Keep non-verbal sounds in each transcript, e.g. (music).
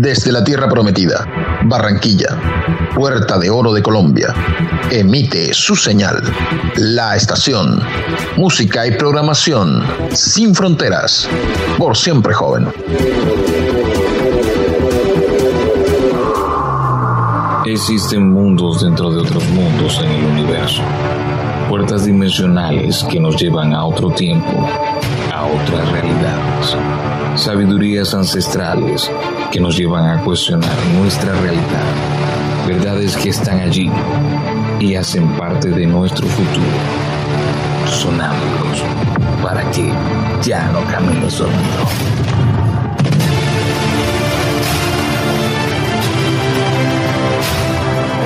Desde la Tierra Prometida, Barranquilla, Puerta de Oro de Colombia, emite su señal. La estación. Música y programación sin fronteras. Por siempre joven. Existen mundos dentro de otros mundos en el universo. Puertas dimensionales que nos llevan a otro tiempo, a otras realidades. Sabidurías ancestrales que nos llevan a cuestionar nuestra realidad. Verdades que están allí y hacen parte de nuestro futuro. Sonámbulos para que ya no camines dormido.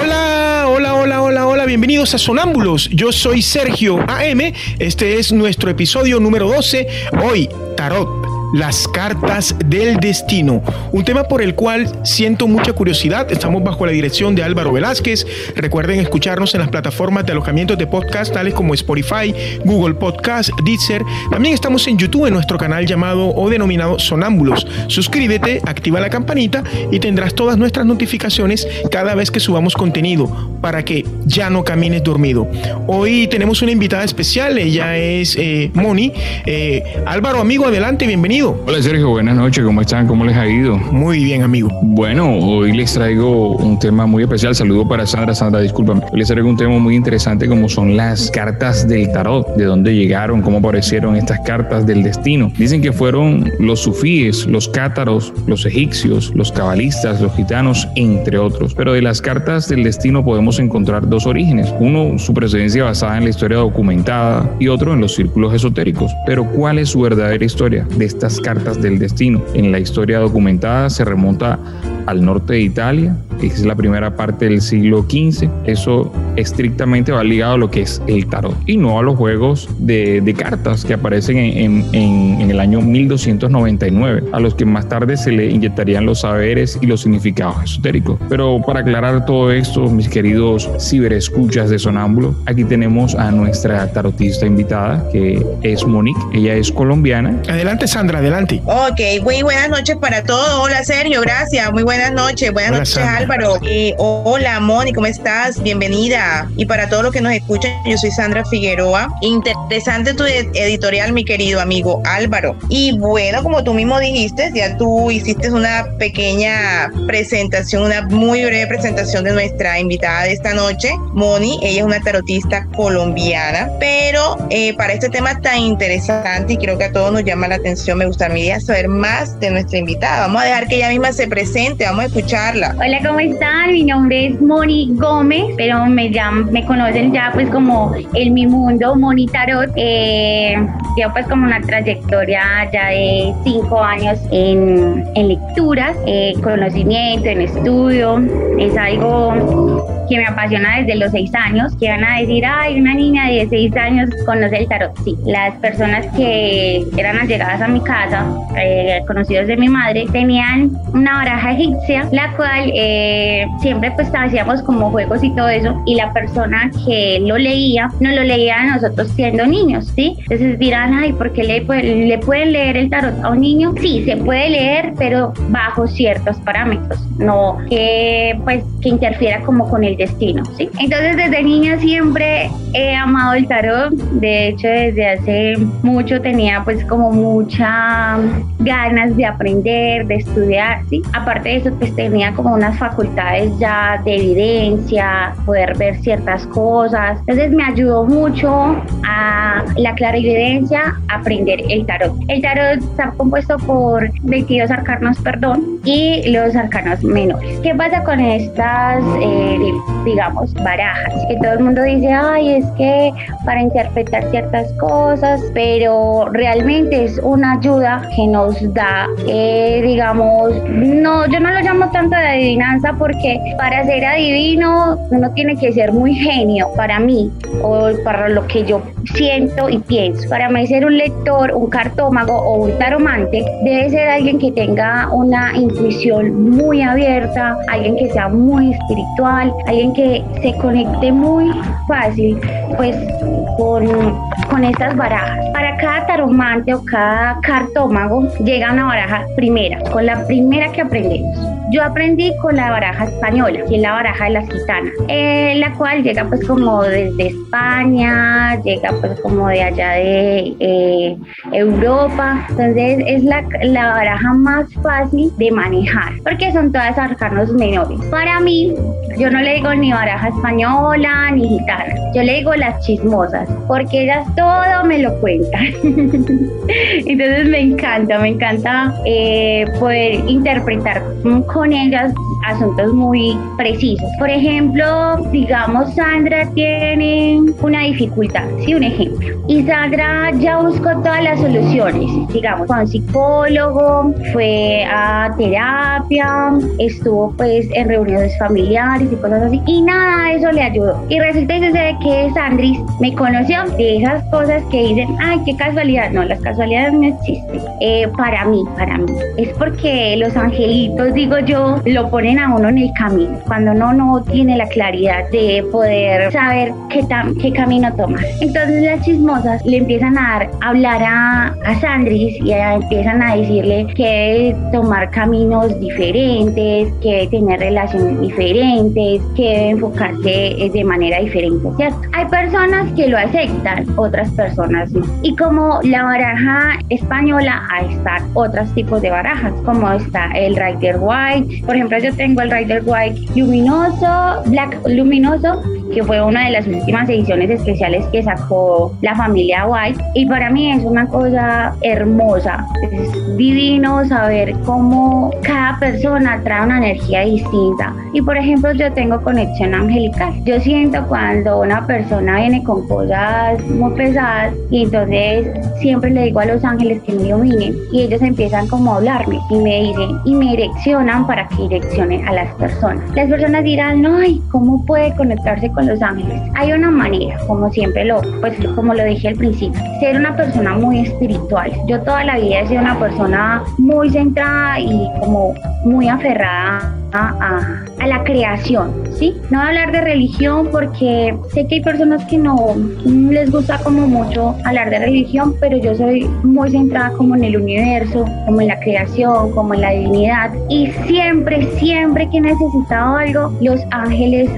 Hola, hola, hola, hola, hola, bienvenidos a Sonámbulos. Yo soy Sergio AM, este es nuestro episodio número 12. Hoy, Tarot. Las cartas del destino, un tema por el cual siento mucha curiosidad. Estamos bajo la dirección de Álvaro Velázquez. Recuerden escucharnos en las plataformas de alojamiento de podcast tales como Spotify, Google Podcast, Deezer. También estamos en YouTube en nuestro canal llamado o denominado Sonámbulos. Suscríbete, activa la campanita y tendrás todas nuestras notificaciones cada vez que subamos contenido para que ya no camines dormido. Hoy tenemos una invitada especial, ella es eh, Moni. Eh, Álvaro, amigo, adelante, bienvenido. Hola Sergio, buenas noches, ¿cómo están? ¿Cómo les ha ido? Muy bien, amigo. Bueno, hoy les traigo un tema muy especial. Saludo para Sandra. Sandra, discúlpame. Hoy les traigo un tema muy interesante como son las cartas del tarot. De dónde llegaron, cómo aparecieron estas cartas del destino. Dicen que fueron los sufíes, los cátaros, los egipcios, los cabalistas, los gitanos, entre otros. Pero de las cartas del destino podemos encontrar dos orígenes. Uno, su precedencia basada en la historia documentada y otro en los círculos esotéricos. Pero ¿cuál es su verdadera historia de estas cartas del destino. En la historia documentada se remonta al norte de Italia, que es la primera parte del siglo XV. Eso estrictamente va ligado a lo que es el tarot y no a los juegos de, de cartas que aparecen en, en, en, el año 1299, a los que más tarde se le inyectarían los saberes y los significados esotéricos. Pero para aclarar todo esto, mis queridos ciberescuchas de Sonámbulo, aquí tenemos a nuestra tarotista invitada, que es Monique. Ella es colombiana. Adelante, Sandra, adelante. Ok, muy buenas noches para todos. Hola, Sergio, gracias. Muy buenas noches. Buenas noches, Sandra. Álvaro. Eh, hola, Moni, ¿cómo estás? Bienvenida. Y para todos los que nos escuchan, yo soy Sandra Figueroa. Interesante tu ed- editorial, mi querido amigo Álvaro. Y bueno, como tú mismo dijiste, ya tú hiciste una pequeña presentación, una muy breve presentación de nuestra invitada de esta noche, Moni. Ella es una tarotista colombiana, pero eh, para este tema tan interesante y creo que a todos nos llama la atención, me gustaría saber más de nuestra invitada. Vamos a dejar que ella misma se presente, vamos a escucharla. Hola, ¿cómo están? Mi nombre es Moni Gómez, pero me llaman, me conocen ya pues como en mi mundo, Moni Tarot. Eh, yo pues como una trayectoria ya de cinco años en, en lecturas, eh, conocimiento, en estudio. Es algo que me apasiona desde los seis años, que van a decir, ay, una niña de seis años conoce el tarot. Sí, las personas que eran allegadas a mi casa, eh, conocidos de mi madre, tenían una baraja la cual eh, siempre pues hacíamos como juegos y todo eso, y la persona que lo leía, no lo leía a nosotros siendo niños, ¿sí? Entonces dirán, ay, ¿por qué le, le pueden leer el tarot a un niño? Sí, se puede leer, pero bajo ciertos parámetros, no que pues que interfiera como con el destino, ¿sí? Entonces desde niña siempre he amado el tarot, de hecho desde hace mucho tenía pues como mucha ganas de aprender, de estudiar, ¿sí? Aparte de pues tenía como unas facultades ya de evidencia, poder ver ciertas cosas, entonces me ayudó mucho a la clarividencia, aprender el tarot. El tarot está compuesto por 22 arcanos, perdón, y los arcanos menores. ¿Qué pasa con estas, eh, digamos, barajas? Que todo el mundo dice, ay, es que para interpretar ciertas cosas, pero realmente es una ayuda que nos da, eh, digamos, no, yo no lo llamo tanto de adivinanza porque para ser adivino uno tiene que ser muy genio para mí o para lo que yo siento y pienso. Para mí ser un lector, un cartómago o un taromante debe ser alguien que tenga una intuición muy abierta, alguien que sea muy espiritual, alguien que se conecte muy fácil pues con, con estas barajas. Para cada taromante o cada cartómago llega una baraja primera, con la primera que aprendemos. Yo aprendí con la baraja española, que es la baraja de las gitanas, eh, la cual llega pues como desde España, llega pues como de allá de eh, Europa, entonces es la, la baraja más fácil de manejar, porque son todas arcanos menores. Para mí, yo no le digo ni baraja española ni gitana, yo le digo las chismosas, porque ellas todo me lo cuentan. (laughs) entonces me encanta, me encanta eh, poder interpretar con ellas asuntos muy precisos. Por ejemplo, digamos, Sandra tiene una dificultad, sí, un ejemplo. Y Sandra ya buscó todas las soluciones, digamos, con psicólogo, fue a terapia, estuvo pues en reuniones familiares y cosas así, y nada de eso le ayudó. Y resulta que Sandris me conoció de esas cosas que dicen, ay, qué casualidad. No, las casualidades no existen. Eh, para mí, para mí. Es porque los angelitos, digo yo, lo ponen a uno en el camino. Cuando uno no tiene la claridad de poder saber qué, qué camino tomar. Entonces las chismosas le empiezan a dar, a hablar a, a Sandris y empiezan a decirle que debe tomar caminos diferentes, que debe tener relaciones diferentes, que debe enfocarse de manera diferente, ¿cierto? Hay personas que lo aceptan, otras personas no. Y como la baraja española, ahí están otros tipos de barajas, como está el Rider White. Por ejemplo, yo tengo el Rider White luminoso, Black luminoso, que fue una de las últimas ediciones especiales que sacó la familia White. Y para mí es una cosa hermosa. Es divino saber cómo cada persona trae una energía distinta. Y por ejemplo, yo tengo conexión angelical. Yo siento cuando una persona viene con cosas muy pesadas y entonces siempre le digo a los ángeles que me iluminen y ellos empiezan como a hablarme y me dicen y me direccionan para que direccionen a las personas. Las personas dirán, no, ay, ¿cómo puede conectarse con los ángeles? Hay una manera, como siempre lo, pues como lo dije al principio, ser una persona muy espiritual. Yo toda la vida he sido una persona muy centrada y como muy aferrada a, a, la creación, ¿sí? No hablar de religión porque sé que hay personas que no les gusta como mucho hablar de religión, pero yo soy muy centrada como en el universo, como en la creación, como en la divinidad y siempre, siempre que he necesitado algo, los ángeles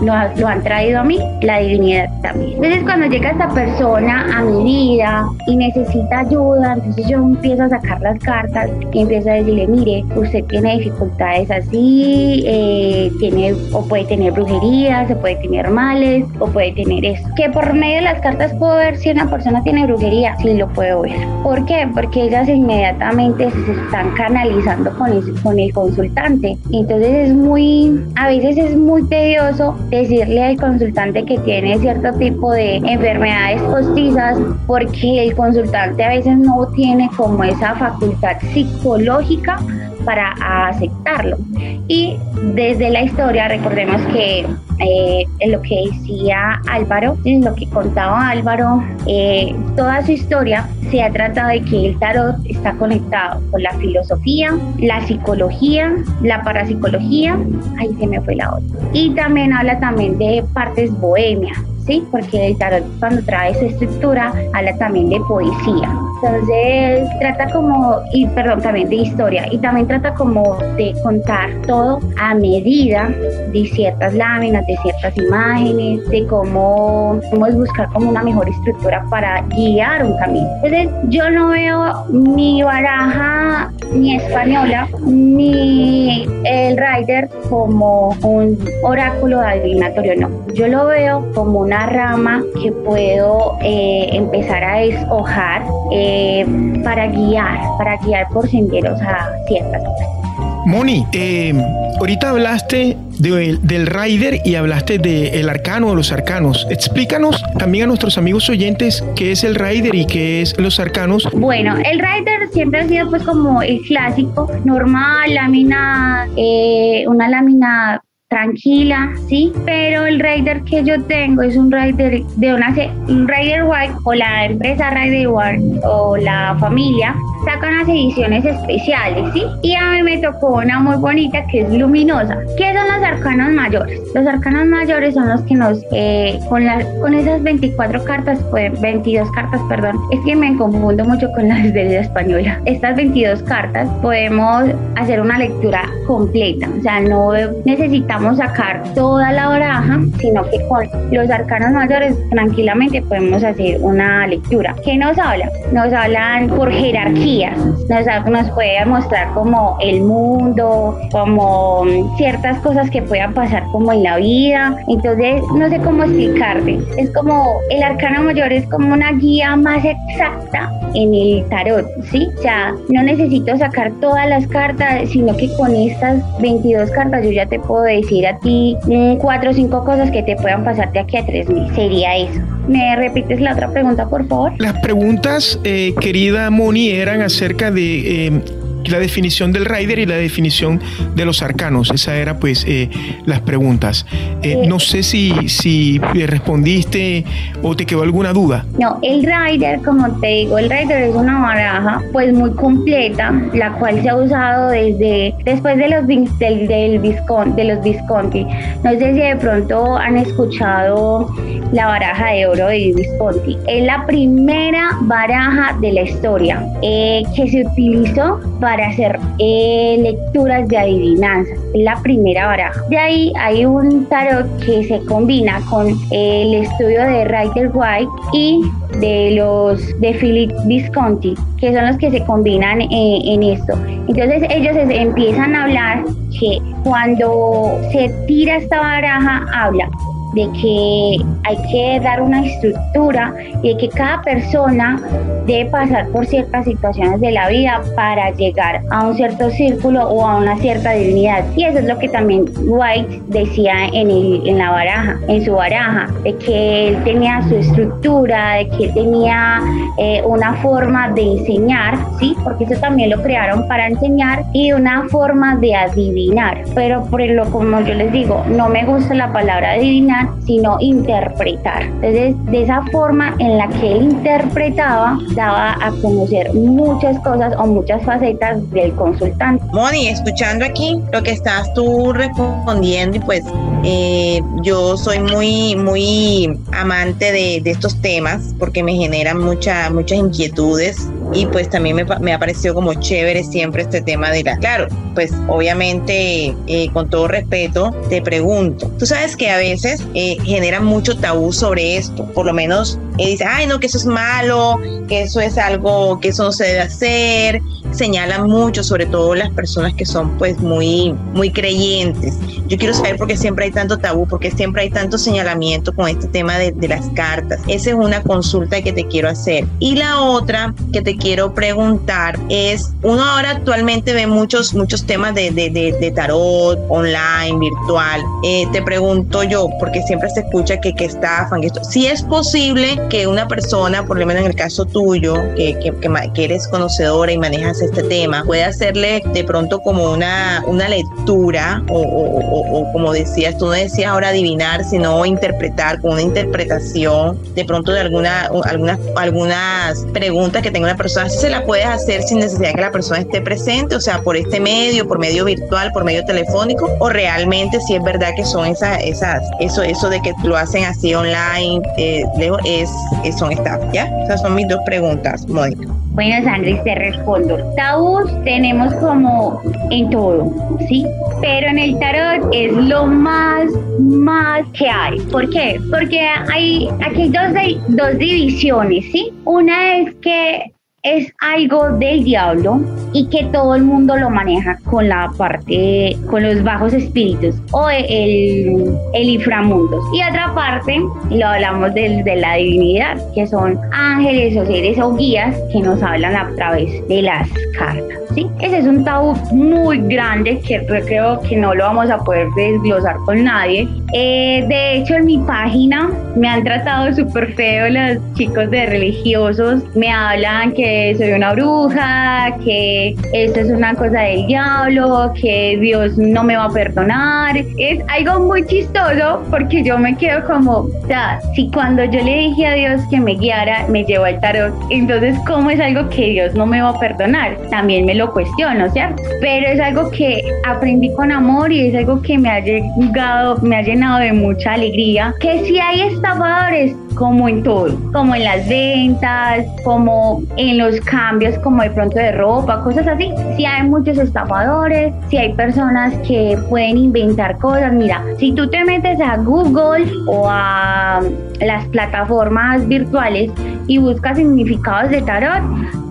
lo, lo, han traído a mí, la divinidad también. Entonces cuando llega esta persona a mi vida y necesita ayuda, entonces yo empiezo a sacar las cartas y empiezo a decirle, mire, usted tiene dificultades así, eh, tiene o puede tener brujería, se puede tener males o puede tener eso. Que por medio de las cartas puedo ver si una persona tiene brujería, sí lo puedo ver. ¿Por qué? Porque ellas inmediatamente se están canalizando con el, con el consultante. Entonces es muy, a veces es muy tedioso decirle al consultante que tiene cierto tipo de enfermedades postizas porque el consultante a veces no tiene como esa facultad psicológica para aceptarlo. Y desde la historia, recordemos que eh, lo que decía Álvaro, lo que contaba Álvaro, eh, toda su historia se ha tratado de que el tarot está conectado con la filosofía, la psicología, la parapsicología, ahí se me fue la otra. Y también habla también de partes bohemias, ¿sí? Porque el tarot cuando trae esa estructura habla también de poesía. Entonces trata como, y perdón, también de historia, y también trata como de contar todo a medida de ciertas láminas, de ciertas imágenes, de cómo, es buscar como una mejor estructura para guiar un camino. Entonces yo no veo mi baraja ni española ni el rider como un oráculo adivinatorio, no. Yo lo veo como una rama que puedo eh, empezar a deshojar. Eh, para guiar, para guiar por senderos a ciertas cosas. Moni, eh, ahorita hablaste del Rider y hablaste del arcano o los arcanos. Explícanos también a nuestros amigos oyentes qué es el Rider y qué es los arcanos. Bueno, el Rider siempre ha sido pues como el clásico, normal, lámina, eh, una lámina tranquila, ¿sí? Pero el rider que yo tengo es un rider de una un rider white o la empresa rider white o la familia sacan las ediciones especiales, ¿sí? Y a mí me tocó una muy bonita que es luminosa. ¿Qué son los arcanos mayores? Los arcanos mayores son los que nos, eh, con, con esas 24 cartas, pues 22 cartas, perdón, es que me confundo mucho con las de la española. Estas 22 cartas podemos hacer una lectura completa, o sea, no necesitamos sacar toda la baraja, sino que con los arcanos mayores tranquilamente podemos hacer una lectura. ¿Qué nos habla? Nos hablan por jerarquía nos, nos puede mostrar como el mundo, como ciertas cosas que puedan pasar como en la vida. Entonces, no sé cómo explicarte. Es como el arcano mayor es como una guía más exacta en el tarot, ¿sí? O sea, no necesito sacar todas las cartas, sino que con estas 22 cartas yo ya te puedo decir a ti cuatro o cinco cosas que te puedan pasar de aquí a tres mil. Sería eso. ¿Me repites la otra pregunta, por favor? Las preguntas, eh, querida Moni, eran acerca de eh, la definición del rider y la definición de los arcanos. Esa era pues eh, las preguntas. Eh, no sé si, si respondiste o te quedó alguna duda. No, el rider, como te digo, el rider es una baraja pues muy completa, la cual se ha usado desde después de los del, del Visconti, de los Visconti. No sé si de pronto han escuchado la baraja de oro de Visconti. Es la primera baraja de la historia eh, que se utilizó para hacer eh, lecturas de adivinanza. Es la primera baraja. De ahí hay un tarot que se combina con el estudio de Rider White y de los de Philip Visconti, que son los que se combinan eh, en esto. Entonces ellos empiezan a hablar que cuando se tira esta baraja habla de que hay que dar una estructura y de que cada persona debe pasar por ciertas situaciones de la vida para llegar a un cierto círculo o a una cierta divinidad. Y eso es lo que también White decía en, el, en la baraja, en su baraja, de que él tenía su estructura, de que él tenía eh, una forma de enseñar, ¿sí? Porque eso también lo crearon para enseñar y una forma de adivinar. Pero por lo como yo les digo, no me gusta la palabra adivinar sino interpretar. Entonces, de esa forma en la que él interpretaba, daba a conocer muchas cosas o muchas facetas del consultante. Moni, escuchando aquí lo que estás tú respondiendo y pues eh, yo soy muy, muy amante de, de, estos temas porque me generan mucha, muchas inquietudes y pues también me, me, ha parecido como chévere siempre este tema de la... Claro, pues obviamente eh, con todo respeto te pregunto, tú sabes que a veces eh, generan mucho tabú sobre esto, por lo menos eh, dice, ay no, que eso es malo, que eso es algo, que eso no se debe hacer, señalan mucho, sobre todo las personas que son pues muy, muy creyentes. Yo quiero saber por qué siempre hay tanto tabú, porque siempre hay tanto señalamiento con este tema de, de las cartas. Esa es una consulta que te quiero hacer. Y la otra que te quiero preguntar es, uno ahora actualmente ve muchos, muchos temas de, de, de, tarot, online, virtual. Eh, te pregunto yo, porque siempre se escucha que, que estafan, que esto. Si es posible que una persona, por lo menos en el caso tuyo, que, que, que, eres conocedora y manejas este tema, pueda hacerle de pronto como una, una lectura o, o, o, como decías, tú no decías ahora adivinar, sino interpretar con una interpretación de pronto de alguna, algunas, algunas preguntas que tenga una persona si se la puedes hacer sin necesidad que la persona esté presente, o sea, por este medio, por medio virtual, por medio telefónico, o realmente si es verdad que son esas, esas, eso, eso de que lo hacen así online, eh, es, son estafas, ¿ya? Esas son mis dos preguntas, Mónica. Bueno, Sandra, te respondo. Tabús tenemos como en todo, ¿sí? Pero en el tarot es lo más, más que hay. ¿Por qué? Porque hay aquí dos, dos divisiones, ¿sí? Una es que es algo del diablo y que todo el mundo lo maneja con la parte, con los bajos espíritus o el, el inframundo. Y otra parte, lo hablamos de, de la divinidad, que son ángeles o seres o guías que nos hablan a través de las cartas. ¿sí? Ese es un tabú muy grande que creo que no lo vamos a poder desglosar con nadie. Eh, de hecho, en mi página me han tratado súper feo los chicos de religiosos. Me hablan que soy una bruja, que esto es una cosa del diablo, que Dios no me va a perdonar. Es algo muy chistoso porque yo me quedo como, o sea, si cuando yo le dije a Dios que me guiara, me llevó al tarot, entonces, ¿cómo es algo que Dios no me va a perdonar? También me lo cuestiono, ¿cierto? Pero es algo que aprendí con amor y es algo que me ha llegado, me ha llenado de mucha alegría. Que si hay estafadores, como en todo, como en las ventas, como en los cambios, como de pronto de ropa, cosas así. Si hay muchos estafadores, si hay personas que pueden inventar cosas, mira, si tú te metes a Google o a las plataformas virtuales y buscas significados de tarot,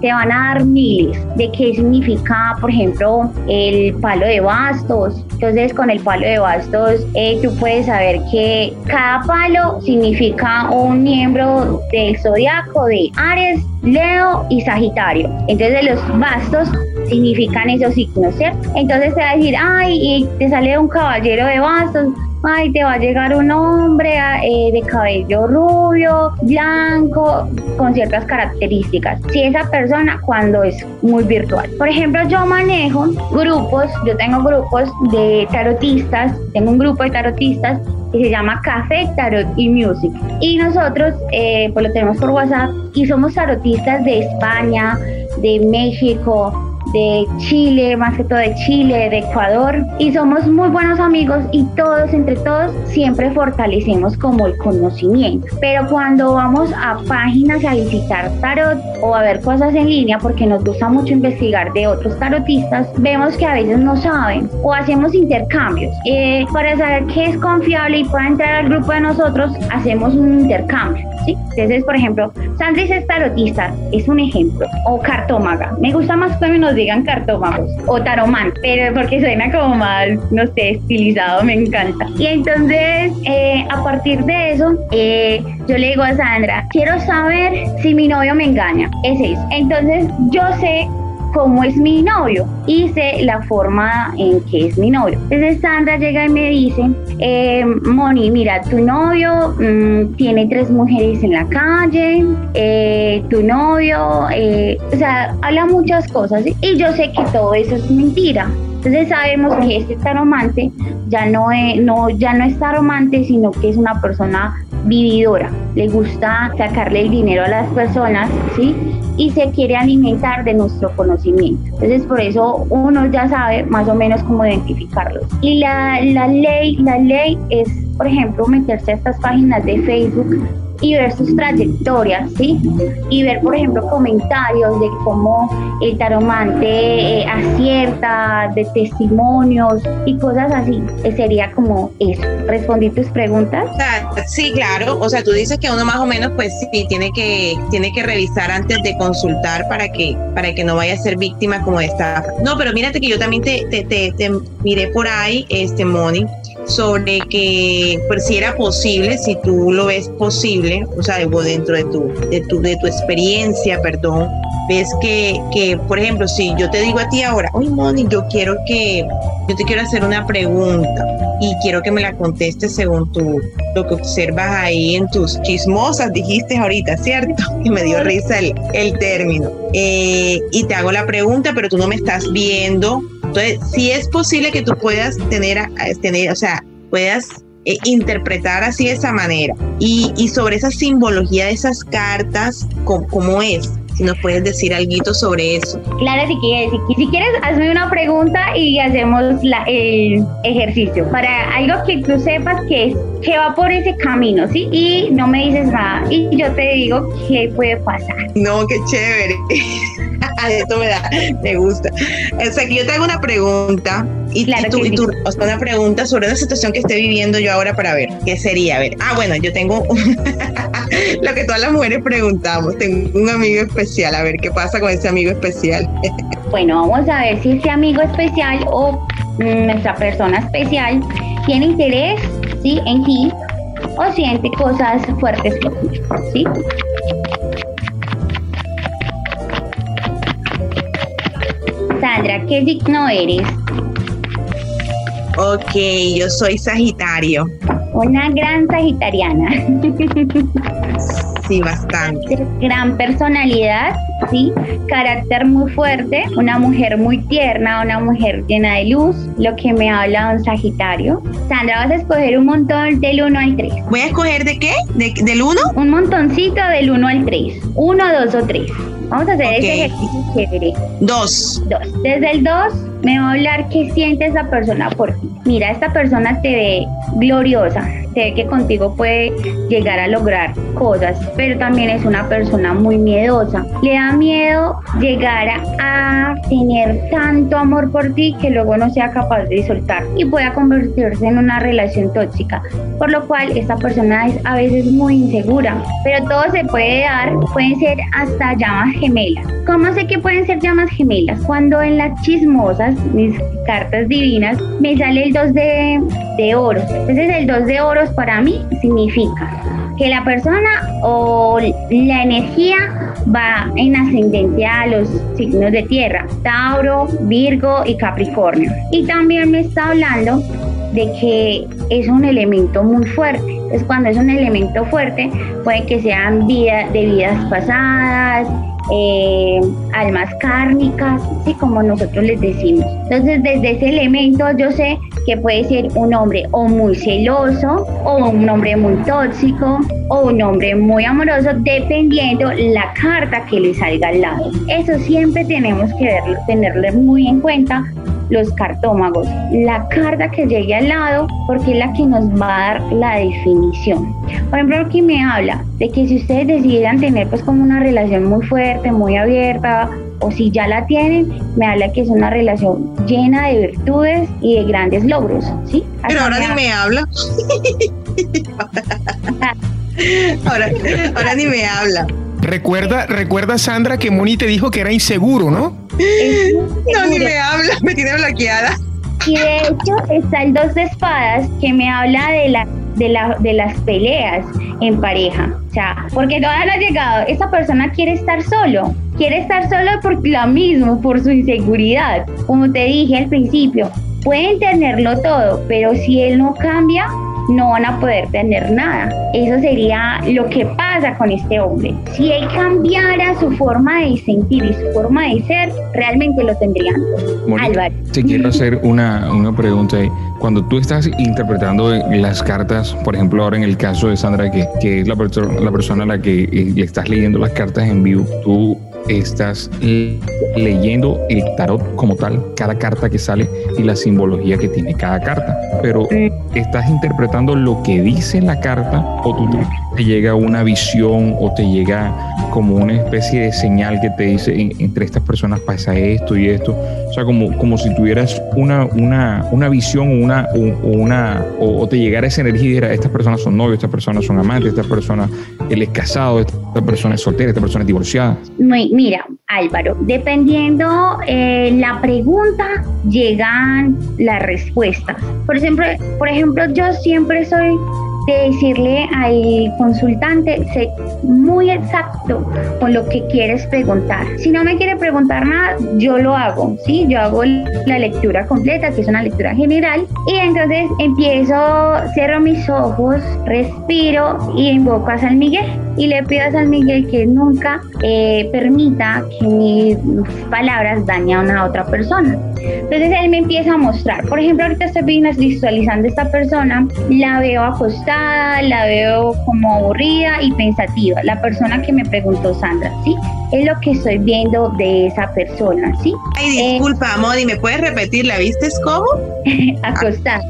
te van a dar miles de qué significa, por ejemplo, el palo de bastos. Entonces, con el palo de bastos, eh, tú puedes saber que cada palo significa un miembro del zodiaco de Aries, Leo y Sagitario. Entonces, los bastos significan esos signos, ¿cierto? Entonces te va a decir, ay, y te sale un caballero de bastos, ay, te va a llegar un hombre eh, de cabello rubio, blanco, con ciertas características. Si esa persona cuando es muy virtual. Por ejemplo, yo manejo grupos, yo tengo grupos de tarotistas, tengo un grupo de tarotistas que se llama Café, Tarot y Music. Y nosotros eh, pues lo tenemos por WhatsApp y somos tarotistas de España, de México, de Chile, más que todo de Chile, de Ecuador, y somos muy buenos amigos y todos, entre todos, siempre fortalecemos como el conocimiento. Pero cuando vamos a páginas a visitar tarot o a ver cosas en línea, porque nos gusta mucho investigar de otros tarotistas, vemos que a veces no saben o hacemos intercambios. Eh, para saber qué es confiable y pueda entrar al grupo de nosotros, hacemos un intercambio. ¿sí? Entonces, por ejemplo, Sandris es tarotista, es un ejemplo, o cartómaga. Me gusta más que nos digan cartómagos o taromán, pero porque suena como más, no sé, estilizado, me encanta. Y entonces, eh, a partir de eso, eh, yo le digo a Sandra, quiero saber si mi novio me engaña. Es eso. Entonces, yo sé cómo es mi novio y sé la forma en que es mi novio. Entonces Sandra llega y me dice, eh, Moni, mira, tu novio mm, tiene tres mujeres en la calle, eh, tu novio, eh, o sea, habla muchas cosas y yo sé que todo eso es mentira. Entonces sabemos que este taromante ya no, es, no, ya no es taromante, sino que es una persona vividora. Le gusta sacarle el dinero a las personas, ¿sí? Y se quiere alimentar de nuestro conocimiento. Entonces por eso uno ya sabe más o menos cómo identificarlos. Y la, la ley, la ley es, por ejemplo, meterse a estas páginas de Facebook y ver sus trayectorias, ¿sí? Y ver, por ejemplo, comentarios de cómo el taromante eh, acierta, de testimonios y cosas así. Eh, sería como eso. ¿Respondí tus preguntas? sí, claro. O sea, tú dices que uno más o menos, pues sí, tiene que, tiene que revisar antes de consultar para que, para que no vaya a ser víctima como esta. No, pero mírate que yo también te, te, te, te miré por ahí, este, Moni, sobre que pues si era posible, si tú lo ves posible, o sea, dentro de tu, de tu, de tu experiencia, perdón, ves que, que, por ejemplo, si yo te digo a ti ahora, oye, Moni, yo quiero que, yo te quiero hacer una pregunta y quiero que me la contestes según tu, lo que observas ahí en tus chismosas, dijiste ahorita, ¿cierto? (laughs) Que me dio risa el, el término. Eh, y te hago la pregunta, pero tú no me estás viendo. Entonces, si es posible que tú puedas tener, tener o sea, puedas eh, interpretar así de esa manera. Y, y, sobre esa simbología de esas cartas, ¿cómo, cómo es? Si nos puedes decir algo sobre eso. Claro, si quieres, si, si, quieres, hazme una pregunta y hacemos la, el ejercicio para algo que tú sepas que, es, que va por ese camino, ¿sí? Y no me dices nada y yo te digo qué puede pasar. No, qué chévere. (laughs) (laughs) Esto me da, me gusta. O sea, que yo te hago una pregunta y, claro y tú, y tú o sea, una pregunta sobre una situación que esté viviendo yo ahora para ver qué sería. A ver, ah, bueno, yo tengo (laughs) Lo que todas las mujeres preguntamos. Tengo un amigo especial. A ver qué pasa con ese amigo especial. (laughs) Bueno, vamos a ver si ese amigo especial o nuestra persona especial tiene interés ¿sí? en ti o siente cosas fuertes por ti. ¿sí? Sandra, ¿qué signo eres? Ok, yo soy Sagitario. Una gran sagitariana. Sí, bastante. Gran personalidad, ¿sí? Carácter muy fuerte, una mujer muy tierna, una mujer llena de luz, lo que me habla un Sagitario. Sandra, vas a escoger un montón del 1 al 3. ¿Voy a escoger de qué? ¿Del 1? Un montoncito del 1 al 3. 1, 2 o 3. Vamos a hacer ese ejercicio chévere. Dos. Dos. Desde el 2 me va a hablar qué siente esa persona por ti. Mira, esta persona te ve gloriosa, te ve que contigo puede llegar a lograr cosas, pero también es una persona muy miedosa. Le da miedo llegar a, tener tanto amor por ti que luego no sea capaz de soltar y pueda convertirse en una relación tóxica, por lo cual esta persona es a veces muy insegura, pero todo se puede dar, pueden ser hasta llamas gemelas. ¿Cómo sé que pueden ser llamas gemelas? Cuando en las mis cartas divinas, me sale el 2 de, de oro. Entonces el 2 de oros para mí significa que la persona o la energía va en ascendente a los signos de tierra, Tauro, Virgo y Capricornio. Y también me está hablando de que es un elemento muy fuerte. Es cuando es un elemento fuerte, puede que sean vida, de vidas pasadas, eh, almas kármicas, así como nosotros les decimos. Entonces, desde ese elemento yo sé que puede ser un hombre o muy celoso, o un hombre muy tóxico, o un hombre muy amoroso, dependiendo la carta que le salga al lado. Eso siempre tenemos que verlo, tenerlo muy en cuenta los cartómagos, la carta que llegue al lado, porque es la que nos va a dar la definición. Por ejemplo, aquí me habla de que si ustedes decidieran tener pues como una relación muy fuerte, muy abierta, o si ya la tienen, me habla que es una relación llena de virtudes y de grandes logros, ¿sí? Pero ahora ni me habla. ahora, ahora ni me habla. Recuerda, recuerda Sandra que Moni te dijo que era inseguro, ¿no? No, ni me habla, me tiene bloqueada. Y de hecho está el dos de espadas que me habla de la, de la, de las peleas en pareja. O sea, porque todavía no ha llegado, esa persona quiere estar solo, quiere estar solo por lo mismo, por su inseguridad. Como te dije al principio, pueden tenerlo todo, pero si él no cambia, no van a poder tener nada. Eso sería lo que pasa con este hombre. Si él cambiara su forma de sentir y su forma de ser, realmente lo tendrían. Álvaro. Te quiero hacer una, una pregunta ahí. Cuando tú estás interpretando las cartas, por ejemplo, ahora en el caso de Sandra, que, que es la, la persona a la que eh, le estás leyendo las cartas en vivo, tú estás leyendo el tarot como tal, cada carta que sale y la simbología que tiene cada carta. Pero estás interpretando lo que dice la carta o tú te llega una visión o te llega como una especie de señal que te dice entre estas personas pasa esto y esto. O sea, como, como si tuvieras una, una, una visión o una, o, una o, te llegara esa energía y dijera, estas personas son novios, estas personas son amantes, esta persona él es casado, esta persona es soltera, esta persona es divorciada. Mira, Álvaro, dependiendo eh, la pregunta, llegan las respuestas. Por ejemplo, por ejemplo, yo siempre soy de decirle al consultante, sé muy exacto con lo que quieres preguntar. Si no me quiere preguntar nada, yo lo hago, ¿sí? Yo hago la lectura completa, que es una lectura general, y entonces empiezo, cierro mis ojos, respiro y invoco a San Miguel. Y le pido a San Miguel que nunca eh, permita que mis palabras dañen a otra persona. Entonces él me empieza a mostrar. Por ejemplo, ahorita estoy visualizando a esta persona, la veo acostada, la veo como aburrida y pensativa. La persona que me preguntó Sandra, ¿sí? Es lo que estoy viendo de esa persona, ¿sí? Ay, eh, disculpa, Modi, ¿me puedes repetir? ¿La viste cómo? (laughs) acostada.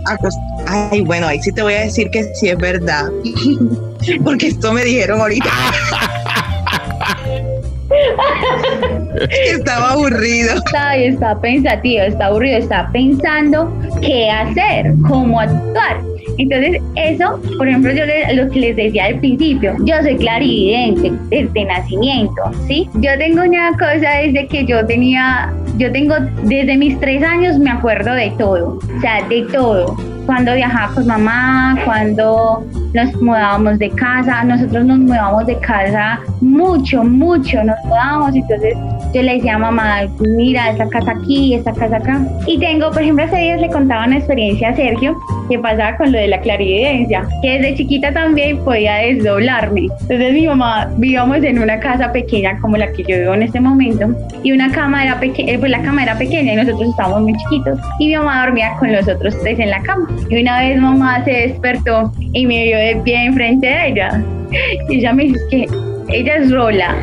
Ay, bueno, ahí sí te voy a decir que sí es verdad. (laughs) Porque esto me dijeron ahorita. (laughs) (laughs) Estaba aburrido. Está, está pensativo, está aburrido, está pensando qué hacer, cómo actuar. Entonces, eso, por ejemplo, yo lo que les decía al principio, yo soy clarividente desde nacimiento, ¿sí? Yo tengo una cosa desde que yo tenía, yo tengo, desde mis tres años me acuerdo de todo, o sea, de todo cuando viajaba con mamá, cuando nos mudábamos de casa, nosotros nos mudábamos de casa mucho, mucho, nos mudábamos, entonces yo le decía a mamá, mira, esta casa aquí, esta casa acá. Y tengo, por ejemplo, hace días le contaba una experiencia a Sergio que pasaba con lo de la clarividencia, que desde chiquita también podía desdoblarme. Entonces mi mamá, vivíamos en una casa pequeña como la que yo vivo en este momento, y una cama era pequeña, eh, pues la cama era pequeña y nosotros estábamos muy chiquitos, y mi mamá dormía con los otros tres en la cama. Y una vez mamá se despertó y me vio de pie enfrente de ella. Y ella me dice que ella es Rola,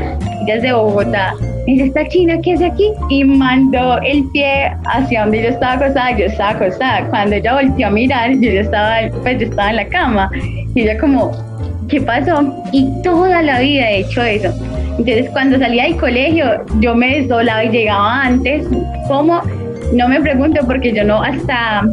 ella es de Bogotá. Me dice, ¿esta china qué hace aquí? Y mandó el pie hacia donde yo estaba acostada. Yo estaba acostada. Cuando ella volteó a mirar, yo ya estaba, pues yo estaba en la cama. Y ella como, ¿qué pasó? Y toda la vida he hecho eso. Entonces cuando salía del colegio, yo me desdoblaba y llegaba antes. ¿Cómo? No me pregunto porque yo no hasta,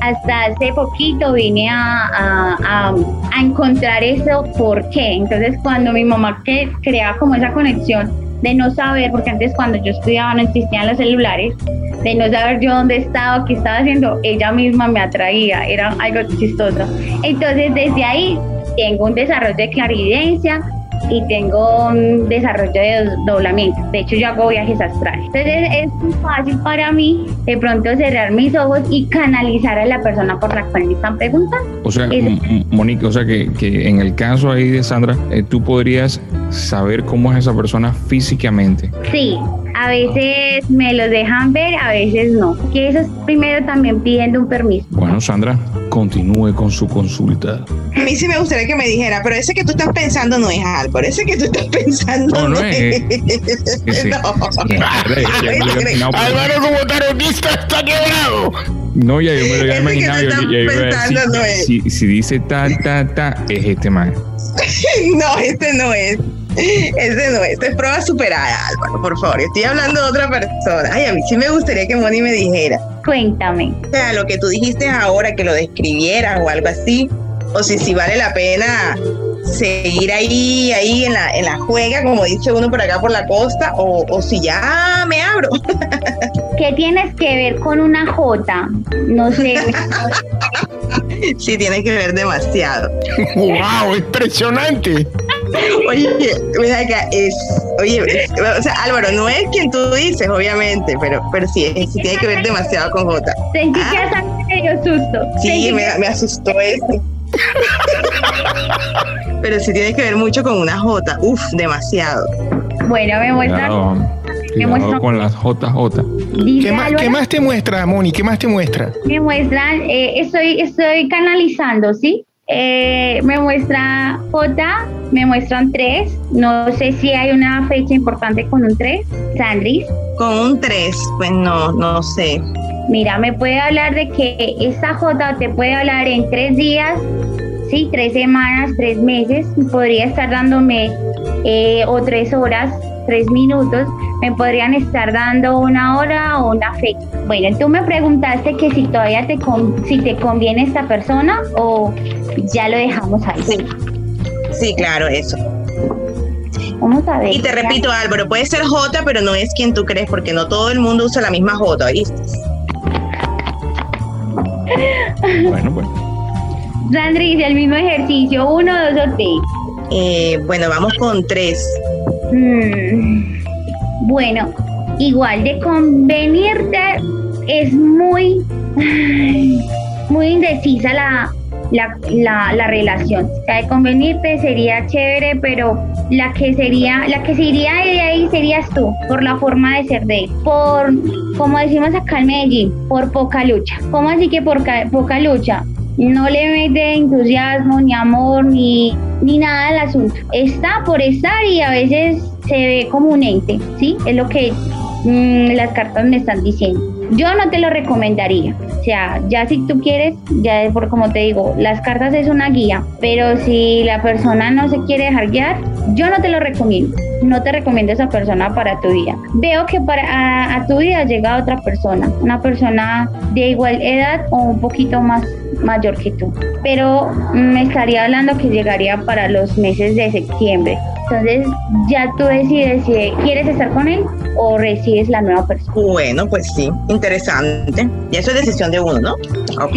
hasta hace poquito vine a, a, a, encontrar eso por qué. Entonces cuando mi mamá que creaba como esa conexión de no saber, porque antes cuando yo estudiaba no existían los celulares, de no saber yo dónde estaba, qué estaba haciendo, ella misma me atraía, era algo chistoso. Entonces desde ahí tengo un desarrollo de clarividencia, y tengo un desarrollo de doblamiento. De hecho, yo hago viajes astrales. Entonces es muy fácil para mí de pronto cerrar mis ojos y canalizar a la persona por la cual me están preguntando. O sea, Mónica, o sea que, que, en el caso ahí de Sandra, eh, tú podrías saber cómo es esa persona físicamente. Sí, a veces me los dejan ver, a veces no. Que eso es primero también pidiendo un permiso. Bueno, Sandra, continúe con su consulta. A mí sí me gustaría que me dijera, pero ese que tú estás pensando no es Álvaro, ese que tú estás (laughs) pensando no, no, es. (laughs) Álvaro como tarotista está quebrado. No, ya yo me lo había imaginado. Yo, si, si, dice ta, ta, ta, es este man. (laughs) no, este no es. (laughs) Ese no, esta es prueba superada, Álvaro, por favor. Estoy hablando de otra persona. Ay, a mí sí me gustaría que Moni me dijera. Cuéntame. O sea, lo que tú dijiste ahora, que lo describieras o algo así, o si, si vale la pena seguir ahí, ahí en la, en la juega, como dice uno por acá por la costa, o, o si ya me abro. (laughs) ¿Qué tienes que ver con una J? No sé. (laughs) sí, tiene que ver demasiado. ¡Wow! ¡Impresionante! Oye, mira acá, es, oye, o sea, Álvaro, no es quien tú dices, obviamente, pero, pero sí, sí tiene que ver demasiado con J. Sentí que hasta me dio susto. Sí, me, me, asustó este. (laughs) pero sí tiene que ver mucho con una J, uf, demasiado. Bueno, me muestra. me muestra con las JJ. ¿Qué más, ¿Qué más, te muestra, Moni? ¿Qué más te muestra? Me muestran, eh, estoy, estoy canalizando, ¿sí? Eh, me muestra J, me muestran tres. No sé si hay una fecha importante con un 3. Sandris. Con un 3, pues no, no sé. Mira, me puede hablar de que esta J te puede hablar en tres días, sí, tres semanas, tres meses. Podría estar dándome eh, o tres horas, tres minutos. Me podrían estar dando una hora o una fecha. Bueno, tú me preguntaste que si todavía te, si te conviene esta persona o ya lo dejamos ahí. Sí, sí claro, eso. Vamos a ver. Y te repito, Álvaro, puede ser J, pero no es quien tú crees, porque no todo el mundo usa la misma J, ¿viste? bueno, pues. Sandri, el mismo ejercicio, uno, dos o tres. Eh, bueno, vamos con tres. Mm, bueno, igual de convenirte es muy, muy indecisa la, la, la, relación. O sea, de convenirte sería chévere, pero la que sería, la que se iría de ahí serías tú, por la forma de ser de él, por, como decimos acá en Medellín, por poca lucha. ¿Cómo así que por poca lucha? No le mete entusiasmo, ni amor, ni, ni nada al asunto. Está por estar y a veces se ve como un ente, ¿sí? Es lo que mm, las cartas me están diciendo. Yo no te lo recomendaría. O sea, ya si tú quieres, ya por como te digo, las cartas es una guía, pero si la persona no se quiere dejar guiar, yo no te lo recomiendo. No te recomiendo esa persona para tu vida. Veo que para a, tu vida llega otra persona, una persona de igual edad o un poquito más mayor que tú. Pero me estaría hablando que llegaría para los meses de septiembre. Entonces ya tú decides si quieres estar con él o recibes la nueva persona. Bueno, pues sí, interesante. Y eso es decisión de uno, ¿no? Ok.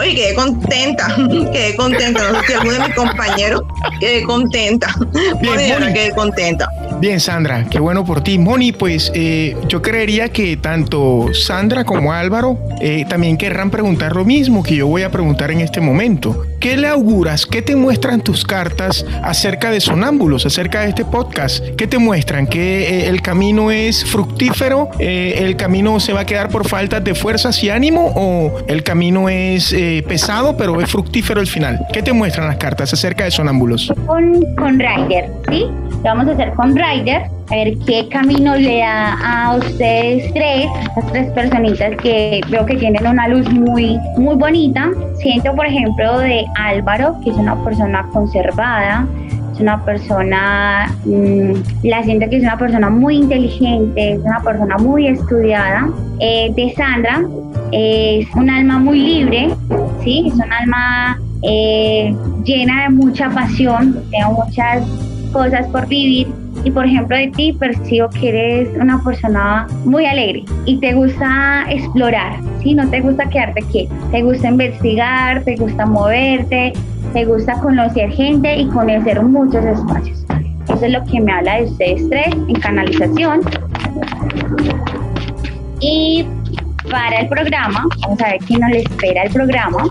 Oye, quedé contenta, (laughs) quedé contenta. No sé si alguno de mis compañeros quedé contenta. Bien, quedé contenta. Bien, Sandra, qué bueno por ti. Moni, pues eh, yo creería que tanto Sandra como Álvaro eh, también querrán preguntar lo mismo que yo voy a preguntar en este momento. ¿Qué le auguras? ¿Qué te muestran tus cartas acerca de sonámbulos, acerca de este podcast? ¿Qué te muestran? ¿Que eh, el camino es fructífero? ¿El camino se va a quedar por falta de fuerzas y ánimo? ¿O el camino es pesado pero es fructífero al final? ¿Qué te muestran las cartas acerca de sonámbulos? Con, con Ryder, ¿sí? vamos a hacer con Ryder, a ver qué camino le da a ustedes tres, estas tres personitas que veo que tienen una luz muy, muy bonita. Siento, por ejemplo, de Álvaro, que es una persona conservada, es una persona, mm, la siento que es una persona muy inteligente, es una persona muy estudiada. Eh, de Sandra, es un alma muy libre, ¿sí? Es un alma eh, llena de mucha pasión, tiene muchas cosas por vivir y por ejemplo de ti percibo que eres una persona muy alegre y te gusta explorar, ¿sí? No te gusta quedarte quieto, te gusta investigar, te gusta moverte, te gusta conocer gente y conocer muchos espacios. Eso es lo que me habla de ustedes tres en canalización. Y para el programa, vamos a ver qué nos le espera el programa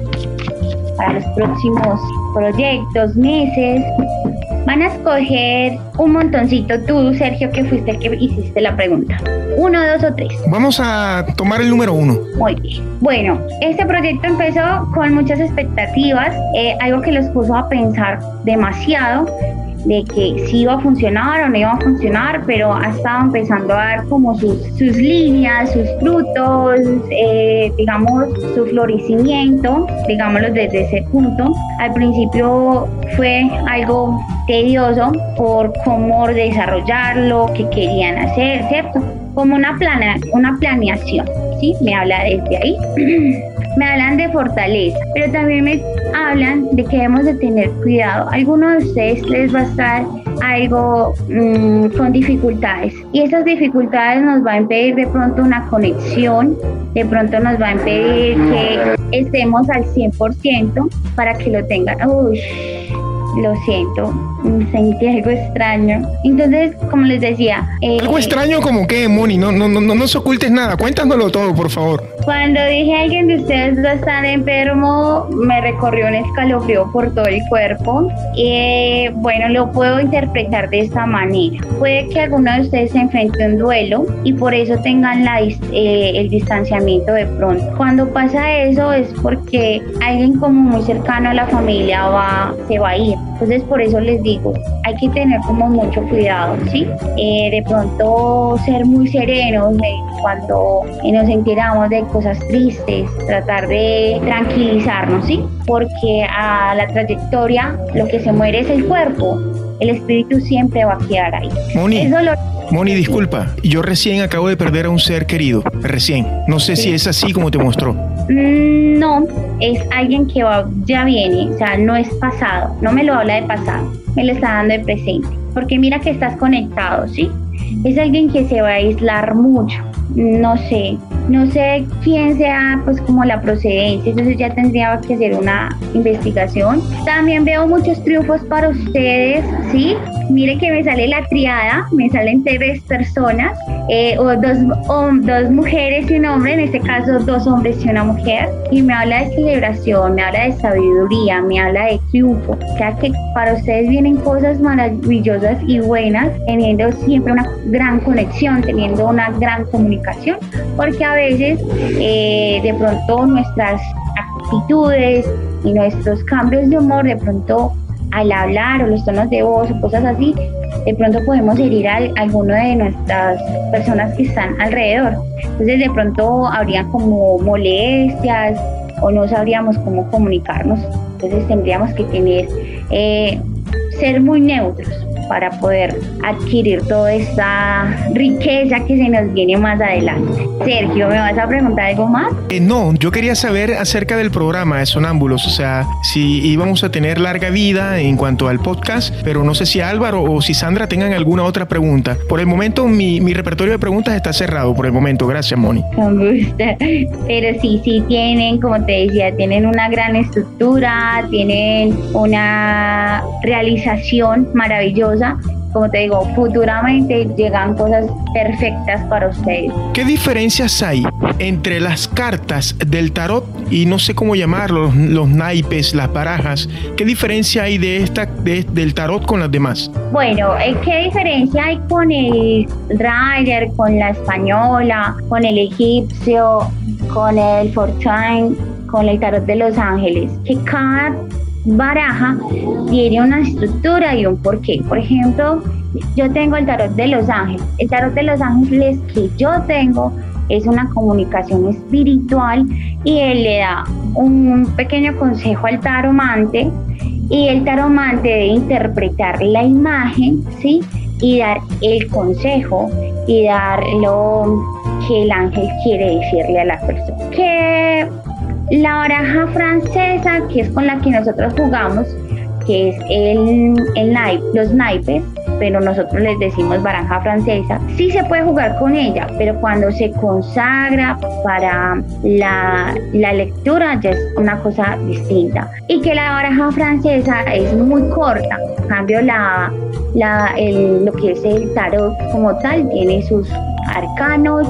para los próximos proyectos, meses. Van a escoger un montoncito tú, Sergio, que fuiste el que hiciste la pregunta. Uno, dos o tres. Vamos a tomar el número uno. Muy bien. Bueno, este proyecto empezó con muchas expectativas, eh, algo que los puso a pensar demasiado de que si iba a funcionar o no iba a funcionar, pero ha estado empezando a dar como sus, sus líneas, sus frutos, eh, digamos, su florecimiento, digámoslo desde ese punto. Al principio fue algo tedioso por cómo desarrollarlo, qué querían hacer, ¿cierto? Como una, plana, una planeación, ¿sí? Me habla desde ahí. (clears throat) me hablan de fortaleza, pero también me hablan de que debemos de tener cuidado. algunos de ustedes les va a estar algo mm, con dificultades y esas dificultades nos va a impedir de pronto una conexión, de pronto nos va a impedir que estemos al 100% para que lo tengan. Uy, lo siento, sentí algo extraño. Entonces, como les decía... Eh, algo extraño como que, Moni, no, no, no, no nos ocultes nada, cuéntanoslo todo, por favor. Cuando dije a alguien de ustedes va a estar enfermo, me recorrió un escalofrío por todo el cuerpo. y bueno, lo puedo interpretar de esta manera. Puede que alguno de ustedes se enfrente a un duelo y por eso tengan la, eh, el distanciamiento de pronto. Cuando pasa eso es porque alguien como muy cercano a la familia va, se va a ir. Entonces por eso les digo, hay que tener como mucho cuidado, ¿sí? Eh, de pronto ser muy serenos eh, cuando nos enteramos de cosas tristes, tratar de tranquilizarnos, ¿sí? Porque a la trayectoria lo que se muere es el cuerpo, el espíritu siempre va a quedar ahí. Moni, Moni, disculpa, yo recién acabo de perder a un ser querido, recién. No sé si es así como te mostró. Mm, no, es alguien que ya viene, o sea, no es pasado, no me lo habla de pasado, me lo está dando de presente. Porque mira que estás conectado, ¿sí? Es alguien que se va a aislar mucho, no sé, no sé quién sea pues como la procedencia, entonces ya tendría que hacer una investigación. También veo muchos triunfos para ustedes, ¿sí? Mire que me sale la triada, me salen tres personas, eh, o dos, dos mujeres y un hombre, en este caso dos hombres y una mujer, y me habla de celebración, me habla de sabiduría, me habla de triunfo, o sea que para ustedes vienen cosas maravillosas y buenas, teniendo siempre una gran conexión, teniendo una gran comunicación, porque a veces eh, de pronto nuestras actitudes y nuestros cambios de humor, de pronto al hablar o los tonos de voz o cosas así, de pronto podemos herir a alguno de nuestras personas que están alrededor. Entonces de pronto habrían como molestias o no sabríamos cómo comunicarnos. Entonces tendríamos que tener, eh, ser muy neutros para poder adquirir toda esta riqueza que se nos viene más adelante. Sergio, ¿me vas a preguntar algo más? Eh, no, yo quería saber acerca del programa de Sonámbulos, o sea, si íbamos a tener larga vida en cuanto al podcast, pero no sé si Álvaro o si Sandra tengan alguna otra pregunta. Por el momento mi, mi repertorio de preguntas está cerrado, por el momento. Gracias, Moni. Con gusto. Pero sí, sí tienen, como te decía, tienen una gran estructura, tienen una realización maravillosa como te digo, futuramente llegan cosas perfectas para ustedes. ¿Qué diferencias hay entre las cartas del tarot y no sé cómo llamarlos, los naipes, las barajas? ¿Qué diferencia hay de esta del tarot con las demás? Bueno, eh, ¿qué diferencia hay con el Rider, con la española, con el egipcio, con el Fortune, con el tarot de los ángeles? Que cada baraja tiene una estructura y un porqué. Por ejemplo, yo tengo el tarot de los ángeles. El tarot de los ángeles que yo tengo es una comunicación espiritual y él le da un pequeño consejo al taromante y el taromante debe interpretar la imagen, ¿sí? Y dar el consejo y dar lo que el ángel quiere decirle a la persona. Que la baraja francesa, que es con la que nosotros jugamos, que es el, el los naipes, pero nosotros les decimos baraja francesa, sí se puede jugar con ella, pero cuando se consagra para la, la lectura ya es una cosa distinta. Y que la baraja francesa es muy corta, en cambio la, la, lo que es el tarot como tal tiene sus arcanos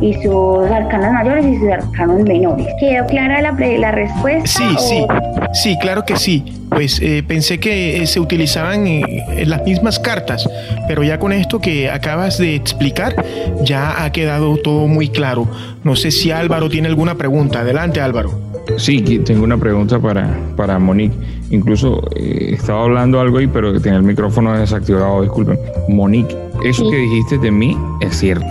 y sus arcanos mayores y sus arcanos menores. ¿Quedó clara la, la respuesta? Sí, sí, sí, claro que sí. Pues eh, pensé que eh, se utilizaban eh, las mismas cartas, pero ya con esto que acabas de explicar, ya ha quedado todo muy claro. No sé si Álvaro tiene alguna pregunta. Adelante, Álvaro. Sí, tengo una pregunta para, para Monique. Incluso estaba hablando algo ahí, pero que tenía el micrófono desactivado, disculpen. Monique, eso que dijiste de mí es cierto.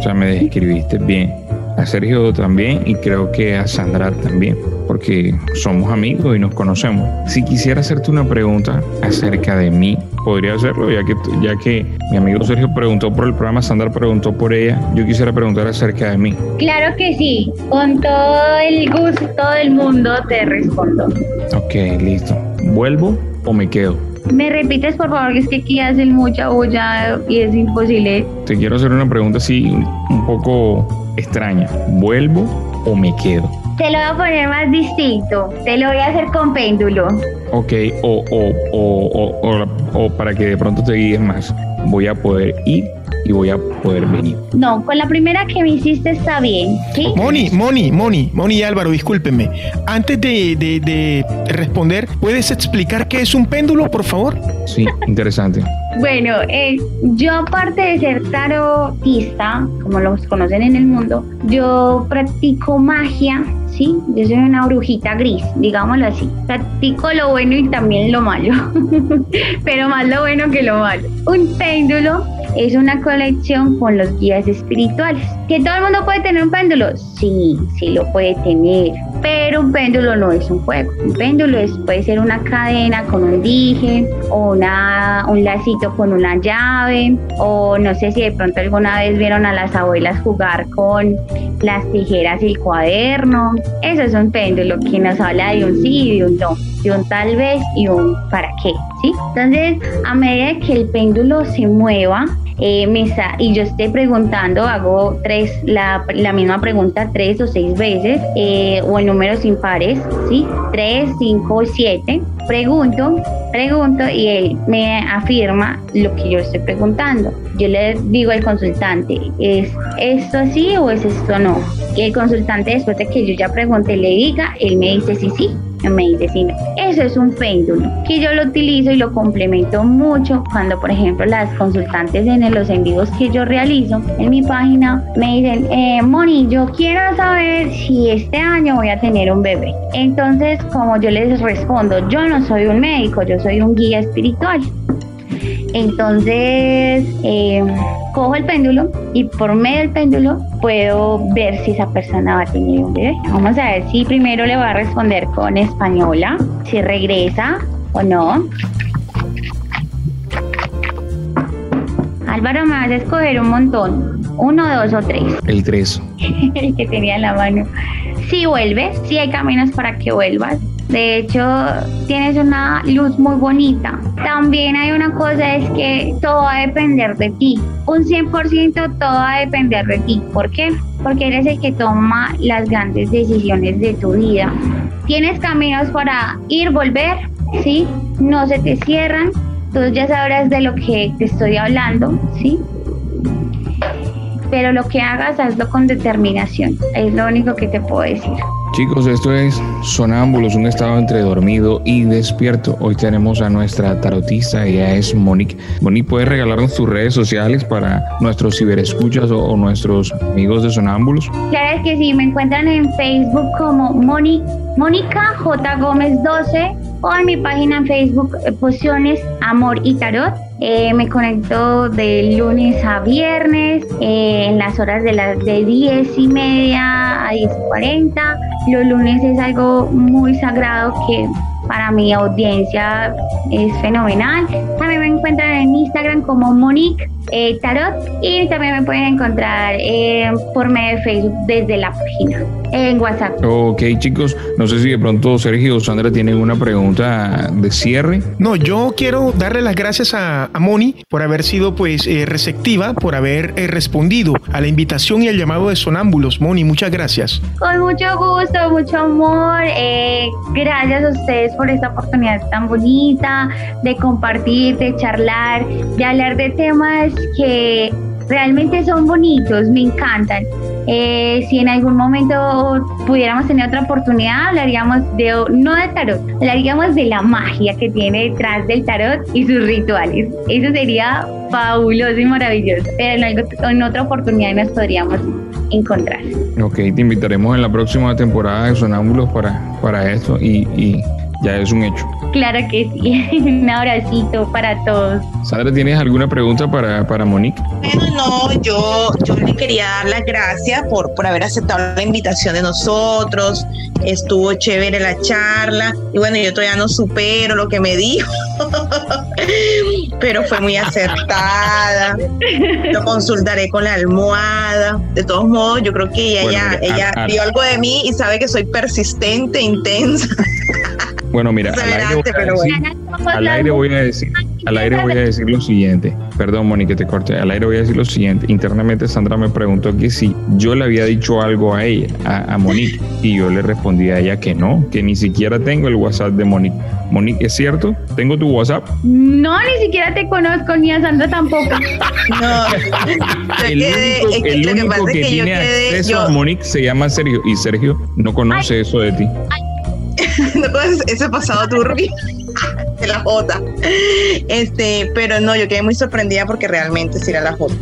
O sea, me describiste bien. A Sergio también y creo que a Sandra también, porque somos amigos y nos conocemos. Si quisiera hacerte una pregunta acerca de mí, podría hacerlo, ya que, ya que mi amigo Sergio preguntó por el programa, Sandra preguntó por ella, yo quisiera preguntar acerca de mí. Claro que sí, con todo el gusto del mundo te respondo. Ok, listo. ¿Vuelvo o me quedo? ¿Me repites, por favor, que es que aquí hacen mucha bulla y es imposible? Te quiero hacer una pregunta así un poco extraña. ¿Vuelvo o me quedo? Te lo voy a poner más distinto. Te lo voy a hacer con péndulo. Ok, o, o, o, o, o para que de pronto te guíes más. Voy a poder ir y voy a poder venir. No, con la primera que me hiciste está bien. ¿sí? Moni, Moni, Moni, Moni y Álvaro, discúlpenme. Antes de, de, de responder, ¿puedes explicar qué es un péndulo, por favor? Sí, interesante. Bueno, eh, yo aparte de ser tarotista, como los conocen en el mundo, yo practico magia, ¿sí? Yo soy una brujita gris, digámoslo así. Practico lo bueno y también lo malo, (laughs) pero más lo bueno que lo malo. Un péndulo es una colección con los guías espirituales. ¿Que todo el mundo puede tener un péndulo? Sí, sí lo puede tener. Pero un péndulo no es un juego. Un péndulo es, puede ser una cadena con un dije o una, un lacito con una llave o no sé si de pronto alguna vez vieron a las abuelas jugar con las tijeras y el cuaderno. Eso es un péndulo que nos habla de un sí y de un no, de un tal vez y un para qué. ¿sí? Entonces, a medida que el péndulo se mueva, eh, y yo esté preguntando, hago tres, la, la misma pregunta tres o seis veces, eh, o en números impares, ¿sí? Tres, cinco, siete. Pregunto, pregunto y él me afirma lo que yo estoy preguntando. Yo le digo al consultante, ¿es esto así o es esto no? Y el consultante, después de que yo ya pregunte, le diga, él me dice sí, sí medicina. Eso es un péndulo que yo lo utilizo y lo complemento mucho cuando, por ejemplo, las consultantes en los envíos que yo realizo en mi página me dicen, eh, Moni, yo quiero saber si este año voy a tener un bebé. Entonces, como yo les respondo, yo no soy un médico, yo soy un guía espiritual. Entonces, eh, cojo el péndulo y por medio del péndulo puedo ver si esa persona va a tener un bebé. Vamos a ver si primero le va a responder con española, si regresa o no. Álvaro, me vas a escoger un montón. Uno, dos o tres. El 3. (laughs) el que tenía en la mano. Si vuelves, si hay caminos para que vuelvas. De hecho, tienes una luz muy bonita. También hay una cosa, es que todo va a depender de ti. Un 100% todo va a depender de ti. ¿Por qué? Porque eres el que toma las grandes decisiones de tu vida. Tienes caminos para ir, volver, ¿sí? No se te cierran. Tú ya sabrás de lo que te estoy hablando, ¿sí? Pero lo que hagas, hazlo con determinación. Es lo único que te puedo decir. Chicos, esto es Sonámbulos, un estado entre dormido y despierto. Hoy tenemos a nuestra tarotista, ella es Monique. Monique, ¿puedes regalarnos tus redes sociales para nuestros ciberescuchas o, o nuestros amigos de Sonámbulos? Claro es que sí, me encuentran en Facebook como Moni, Mónica J. Gómez 12 o en mi página en Facebook eh, Pociones, Amor y Tarot. Eh, me conecto de lunes a viernes eh, en las horas de las de 10 y media a 10 y 40. Los lunes es algo muy sagrado que para mi audiencia es fenomenal. También me encuentran en Instagram como Monique eh, Tarot y también me pueden encontrar eh, por medio de Facebook desde la página, en WhatsApp. Ok, chicos, no sé si de pronto Sergio o Sandra tienen una pregunta de cierre. No, yo quiero darle las gracias a, a Moni por haber sido pues eh, receptiva, por haber eh, respondido a la invitación y al llamado de Sonámbulos. Moni, muchas gracias. Con mucho gusto, mucho amor. eh, gracias a ustedes por esta oportunidad tan bonita de compartir, de charlar, de hablar de temas que realmente son bonitos, me encantan. Eh, si en algún momento pudiéramos tener otra oportunidad, hablaríamos de, no de tarot, hablaríamos de la magia que tiene detrás del tarot y sus rituales. Eso sería fabuloso y maravilloso. Pero en, algo- en otra oportunidad nos podríamos encontrar. Ok, te invitaremos en la próxima temporada de Sonámbulos para, para esto y, y ya es un hecho. Claro que sí. (laughs) Un abracito para todos. Sandra, ¿tienes alguna pregunta para, para Monique? Bueno, no, yo, yo le quería dar las gracias por, por haber aceptado la invitación de nosotros. Estuvo chévere la charla. Y bueno, yo todavía no supero lo que me dijo, (laughs) pero fue muy acertada. (laughs) Lo consultaré con la almohada. De todos modos, yo creo que ella, Bueno, ya- mira, ella a- a- vio algo de mí y sabe que soy persistente, intensa. Bueno, mira, al aire, voy a decir, bueno. al aire voy a decir, al aire voy a decir lo siguiente. Perdón, Monique, que te corte. Al aire voy a decir lo siguiente. Internamente Sandra me preguntó que si yo le había dicho algo a ella, a, a Monique, y yo le respondí a ella que no, que ni siquiera tengo el WhatsApp de Monique. Monique, ¿es cierto? ¿Tengo tu WhatsApp? No, ni siquiera te conozco, ni a Sandra tampoco. (laughs) No, El único, es que el lo que único pasa es que, que yo tiene quedé- acceso yo- a Monique se llama Sergio, y Sergio no conoce eso de ti. no (laughs) conoces ese pasado turbio (laughs) de la J. Este, pero no, yo quedé muy sorprendida porque realmente sí era la J.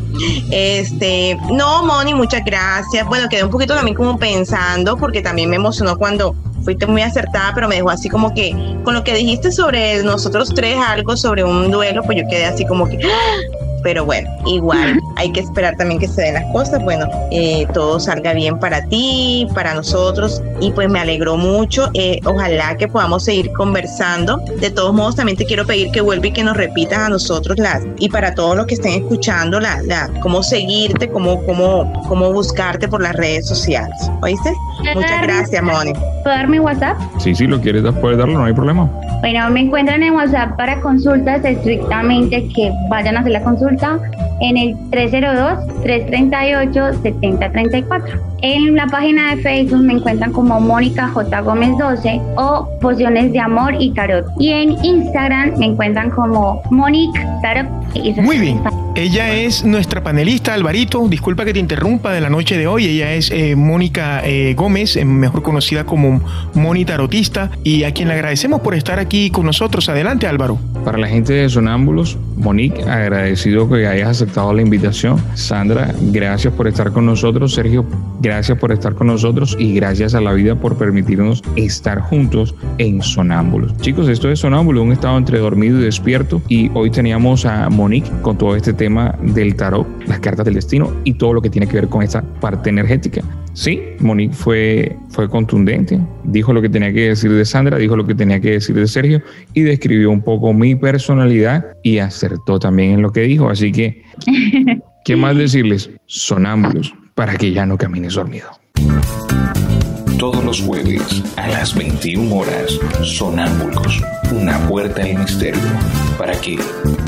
Este, no, Moni, muchas gracias. Bueno, quedé un poquito también como pensando porque también me emocionó cuando fuiste muy acertada, pero me dejó así como que con lo que dijiste sobre nosotros tres, algo sobre un duelo, pues yo quedé así como que ¡ah! Pero bueno, igual hay que esperar también que se den las cosas. Bueno, eh, todo salga bien para ti, para nosotros, y pues me alegró mucho. Eh, ojalá que podamos seguir conversando. De todos modos, también te quiero pedir que vuelva y que nos repitas a nosotros las, y para todos los que estén escuchando, la, la, cómo seguirte, cómo, cómo, cómo buscarte por las redes sociales. ¿Oíste? Muchas gracias, Moni. ¿Puedo dar mi WhatsApp? Sí, sí, lo quieres, puedes darlo, no hay problema. Bueno, me encuentran en WhatsApp para consultas estrictamente que vayan a hacer la consulta en el 302-338-7034. En la página de Facebook me encuentran como Mónica J. Gómez 12 o Pociones de Amor y Tarot. Y en Instagram me encuentran como Monique Tarot. Esas Muy bien. Ella es nuestra panelista, Alvarito. Disculpa que te interrumpa de la noche de hoy. Ella es eh, Mónica eh, Gómez, eh, mejor conocida como Moni Tarotista, y a quien le agradecemos por estar aquí con nosotros. Adelante, Álvaro. Para la gente de Sonámbulos, Monique, agradecido que hayas aceptado la invitación. Sandra, gracias por estar con nosotros. Sergio, gracias por estar con nosotros y gracias a la vida por permitirnos estar juntos en Sonámbulos. Chicos, esto es Sonámbulos, un estado entre dormido y despierto. Y hoy teníamos a Monique con todo este tema del tarot, las cartas del destino y todo lo que tiene que ver con esa parte energética. Sí, Monique fue, fue contundente, dijo lo que tenía que decir de Sandra, dijo lo que tenía que decir de Sergio y describió un poco mi personalidad y acertó también en lo que dijo. Así que, (laughs) ¿qué más decirles? Sonámbulos para que ya no camines dormido. Todos los jueves a las 21 horas, Sonámbulos, una puerta al misterio para que